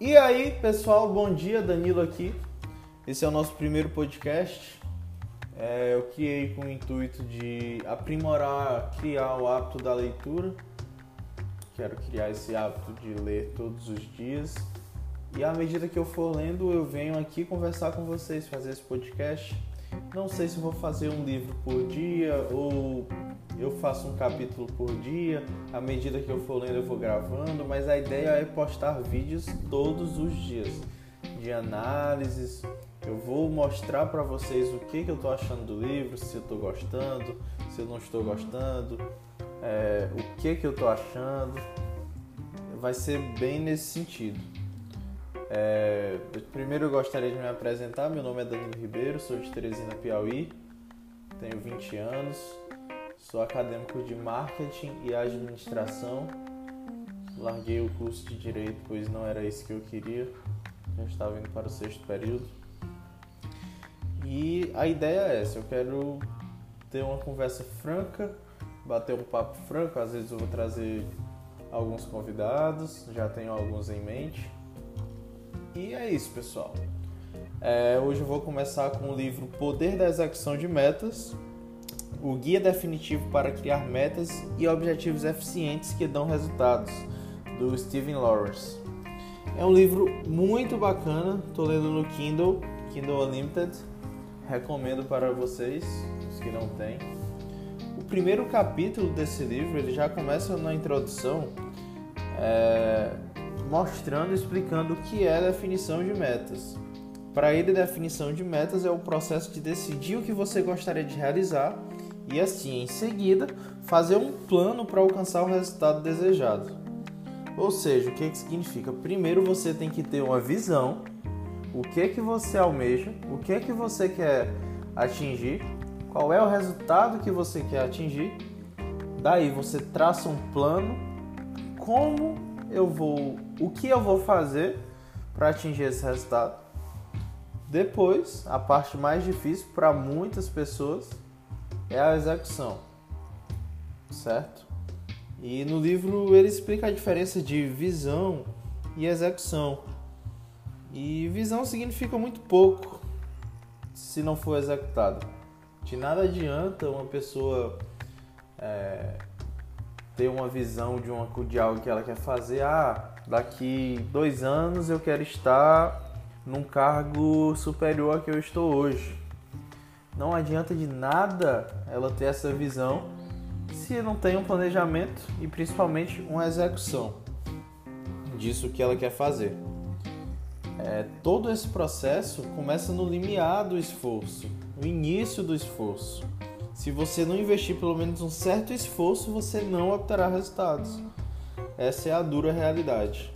E aí, pessoal, bom dia, Danilo aqui. Esse é o nosso primeiro podcast. É, eu criei com o intuito de aprimorar, criar o hábito da leitura. Quero criar esse hábito de ler todos os dias. E à medida que eu for lendo, eu venho aqui conversar com vocês, fazer esse podcast. Não sei se vou fazer um livro por dia ou eu faço um capítulo por dia, à medida que eu for lendo eu vou gravando, mas a ideia é postar vídeos todos os dias de análises. Eu vou mostrar para vocês o que, que eu estou achando do livro, se eu estou gostando, se eu não estou gostando, é, o que, que eu estou achando. Vai ser bem nesse sentido. É, primeiro eu gostaria de me apresentar. Meu nome é Danilo Ribeiro, sou de Teresina, Piauí, tenho 20 anos, Sou acadêmico de marketing e administração. Larguei o curso de direito, pois não era isso que eu queria. Já estava indo para o sexto período. E a ideia é essa: eu quero ter uma conversa franca, bater um papo franco. Às vezes eu vou trazer alguns convidados, já tenho alguns em mente. E é isso, pessoal. É, hoje eu vou começar com o livro Poder da Execução de Metas, o guia definitivo para criar metas e objetivos eficientes que dão resultados, do Steven Lawrence. É um livro muito bacana, estou lendo no Kindle, Kindle Unlimited, recomendo para vocês, os que não têm. O primeiro capítulo desse livro ele já começa na introdução é, mostrando, explicando o que é definição de metas. Para ele, definição de metas é o processo de decidir o que você gostaria de realizar e assim, em seguida, fazer um plano para alcançar o resultado desejado. Ou seja, o que, que significa? Primeiro você tem que ter uma visão, o que que você almeja, o que que você quer atingir, qual é o resultado que você quer atingir. Daí você traça um plano, como eu vou, o que eu vou fazer para atingir esse resultado. Depois, a parte mais difícil para muitas pessoas é a execução, certo? E no livro ele explica a diferença de visão e execução. E visão significa muito pouco se não for executado. De nada adianta uma pessoa é, ter uma visão de, uma, de algo que ela quer fazer. Ah, daqui dois anos eu quero estar num cargo superior a que eu estou hoje. Não adianta de nada ela ter essa visão se não tem um planejamento e principalmente uma execução disso que ela quer fazer. É, todo esse processo começa no limiar do esforço, no início do esforço. Se você não investir pelo menos um certo esforço, você não obterá resultados. Essa é a dura realidade.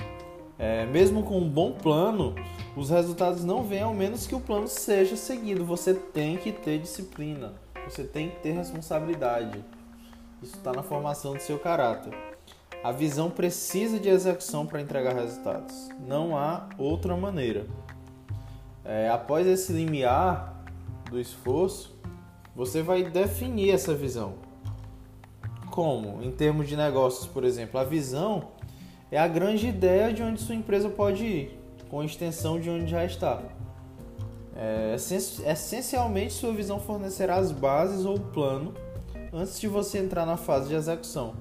É, mesmo com um bom plano, os resultados não vêm ao menos que o plano seja seguido. Você tem que ter disciplina, você tem que ter responsabilidade. Isso está na formação do seu caráter. A visão precisa de execução para entregar resultados. Não há outra maneira. É, após esse limiar do esforço, você vai definir essa visão. Como? Em termos de negócios, por exemplo, a visão é a grande ideia de onde sua empresa pode ir com extensão de onde já está. É, essencialmente, sua visão fornecerá as bases ou o plano antes de você entrar na fase de execução.